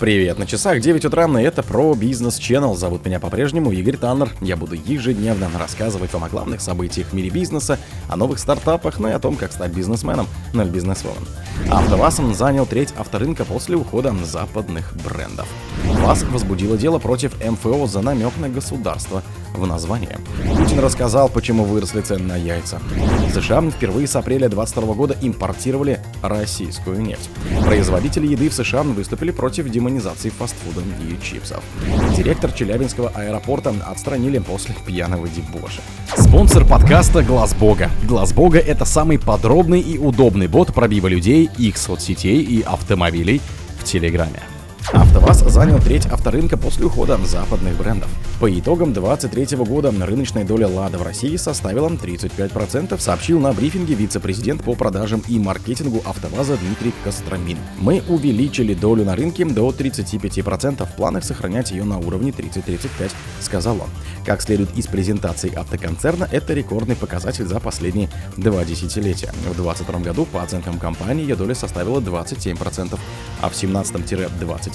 Привет, на часах 9 утра, и это про бизнес Channel. Зовут меня по-прежнему Игорь Таннер. Я буду ежедневно рассказывать вам о главных событиях в мире бизнеса, о новых стартапах, ну и о том, как стать бизнесменом, ну или бизнесвомен. АвтоВАЗ занял треть авторынка после ухода западных брендов. ВАЗ возбудило дело против МФО за намек на государство в названии. Рассказал, почему выросли цены на яйца. США впервые с апреля 2022 года импортировали российскую нефть. Производители еды в США выступили против демонизации фастфуда и чипсов. Директор Челябинского аэропорта отстранили после пьяного дебоша. Спонсор подкаста Глаз Бога. Глаз Бога это самый подробный и удобный бот пробива людей, их соцсетей и автомобилей в Телеграме. АвтоВАЗ занял треть авторынка после ухода западных брендов. По итогам 2023 года рыночная доля «Лада» в России составила 35%, сообщил на брифинге вице-президент по продажам и маркетингу АвтоВАЗа Дмитрий Костромин. Мы увеличили долю на рынке до 35%, в планах сохранять ее на уровне 30-35, сказал он. Как следует из презентации автоконцерна, это рекордный показатель за последние два десятилетия. В 2022 году по оценкам компании ее доля составила 27%, а в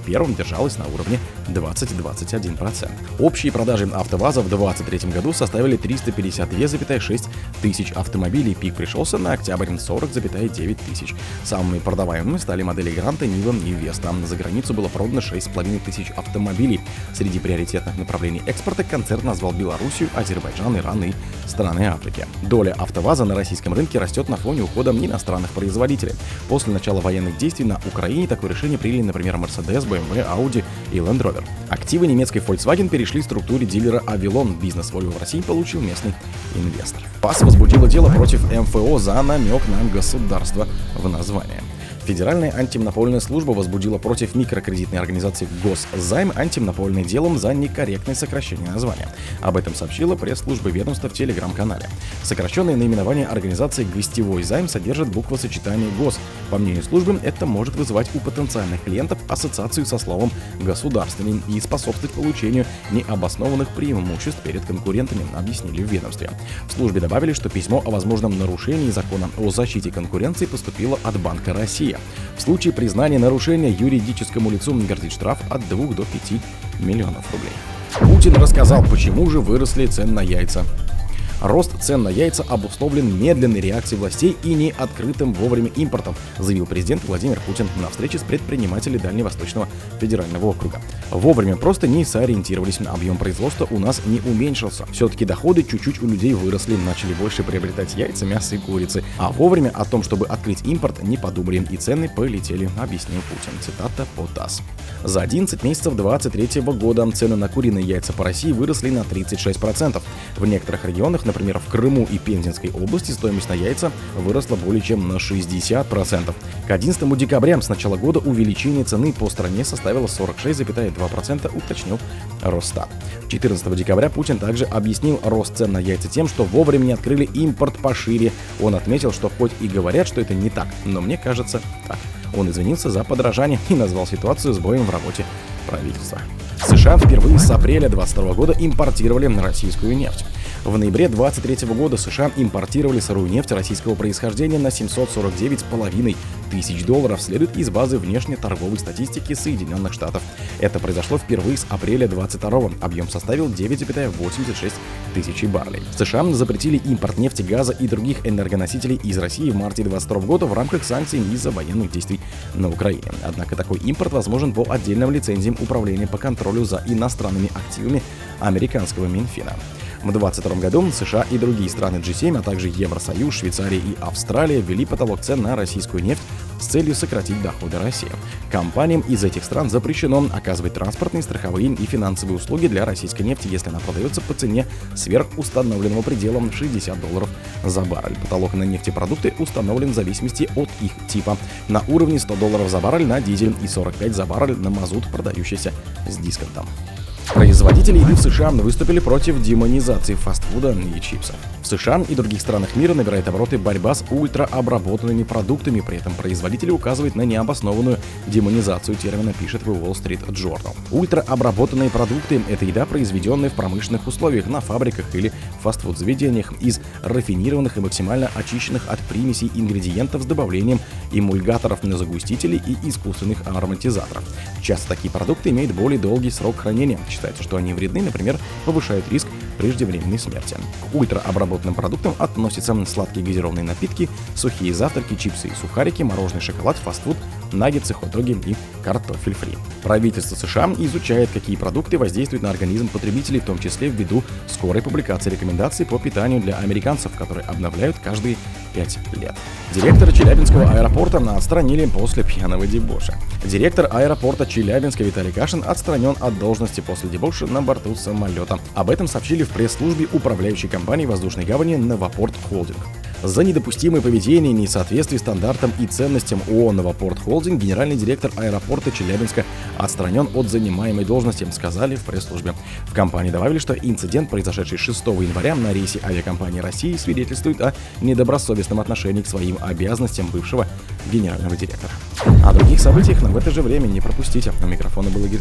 17-21 держалась на уровне 20-21%. Общие продажи АвтоВАЗа в 2023 году составили 352,6 тысяч автомобилей, пик пришелся на октябрь 40,9 тысяч. Самыми продаваемыми стали модели Гранта, Нива и Веста. За границу было продано 6,5 тысяч автомобилей. Среди приоритетных направлений экспорта концерн назвал Белоруссию, Азербайджан, Иран и страны Африки. Доля АвтоВАЗа на российском рынке растет на фоне ухода иностранных производителей. После начала военных действий на Украине такое решение приняли, например, Mercedes, BMW, Audi и Land Rover. Активы немецкой Volkswagen перешли в структуре дилера Avilon. Бизнес Volvo в России получил местный инвестор. ПАС возбудила дело против МФО за намек на государство в названии. Федеральная антимонопольная служба возбудила против микрокредитной организации Госзайм антимонопольное делом за некорректное сокращение названия. Об этом сообщила пресс-служба ведомства в телеграм-канале. Сокращенное наименование организации «Гостевой займ» содержит буквосочетание «ГОС». По мнению службы, это может вызывать у потенциальных клиентов ассоциацию со словом «государственный» и способствовать получению необоснованных преимуществ перед конкурентами, объяснили в ведомстве. В службе добавили, что письмо о возможном нарушении закона о защите конкуренции поступило от Банка России. В случае признания нарушения юридическому лицу грозит штраф от 2 до 5 миллионов рублей. Путин рассказал, почему же выросли цены на яйца. Рост цен на яйца обусловлен медленной реакцией властей и не открытым вовремя импортом, заявил президент Владимир Путин на встрече с предпринимателями Дальневосточного федерального округа. Вовремя просто не сориентировались, объем производства у нас не уменьшился. Все-таки доходы чуть-чуть у людей выросли, начали больше приобретать яйца, мясо и курицы. А вовремя о том, чтобы открыть импорт, не подумали и цены полетели, объяснил Путин. Цитата по ТАСС. За 11 месяцев 2023 года цены на куриные яйца по России выросли на 36%. В некоторых регионах Например, в Крыму и Пензенской области стоимость на яйца выросла более чем на 60%. К 11 декабря с начала года увеличение цены по стране составило 46,2%, уточнил Росстат. 14 декабря Путин также объяснил рост цен на яйца тем, что вовремя не открыли импорт пошире. Он отметил, что хоть и говорят, что это не так, но мне кажется так. Он извинился за подражание и назвал ситуацию сбоем в работе правительства. США впервые с апреля 2022 года импортировали российскую нефть. В ноябре 2023 года США импортировали сырую нефть российского происхождения на 749,5 тысяч долларов, следует из базы внешней торговой статистики Соединенных Штатов. Это произошло впервые с апреля 22 Объем составил 9,86 тысячи баррелей. США запретили импорт нефти, газа и других энергоносителей из России в марте 2022 года в рамках санкций из-за военных действий на Украине. Однако такой импорт возможен по отдельным лицензиям Управления по контролю за иностранными активами американского Минфина. В 2022 году США и другие страны G7, а также Евросоюз, Швейцария и Австралия ввели потолок цен на российскую нефть с целью сократить доходы России. Компаниям из этих стран запрещено оказывать транспортные, страховые и финансовые услуги для российской нефти, если она продается по цене сверх установленного предела 60 долларов за баррель. Потолок на нефтепродукты установлен в зависимости от их типа. На уровне 100 долларов за баррель на дизель и 45 за баррель на мазут, продающийся с дисконтом. Производители еды в США выступили против демонизации фастфуда и чипсов. В США и других странах мира набирает обороты борьба с ультраобработанными продуктами, при этом производители указывают на необоснованную демонизацию термина, пишет в Wall Street Journal. Ультраобработанные продукты – это еда, произведенная в промышленных условиях, на фабриках или фастфуд-заведениях из рафинированных и максимально очищенных от примесей ингредиентов с добавлением эмульгаторов, загустителей и искусственных ароматизаторов. Часто такие продукты имеют более долгий срок хранения. Считается, что они вредны, например, повышают риск преждевременной смерти. К ультраобработанным продуктам относятся сладкие газированные напитки, сухие завтраки, чипсы и сухарики, мороженый шоколад, фастфуд, наггетсы, хот-доги и картофель фри. Правительство США изучает, какие продукты воздействуют на организм потребителей, в том числе ввиду скорой публикации рекомендаций по питанию для американцев, которые обновляют каждые 5 лет. Директора Челябинского аэропорта отстранили после пьяного дебоша. Директор аэропорта Челябинска Виталий Кашин отстранен от должности после дебоша на борту самолета. Об этом сообщили в пресс-службе управляющей компании воздушной гавани «Новопорт Холдинг». За недопустимое поведение и несоответствие стандартам и ценностям ООО «Новопорт Холдинг» генеральный директор аэропорта Челябинска отстранен от занимаемой должности, сказали в пресс-службе. В компании добавили, что инцидент, произошедший 6 января на рейсе авиакомпании России, свидетельствует о недобросовестном отношении к своим обязанностям бывшего генерального директора. О других событиях, но в это же время не пропустите. У микрофона был Игорь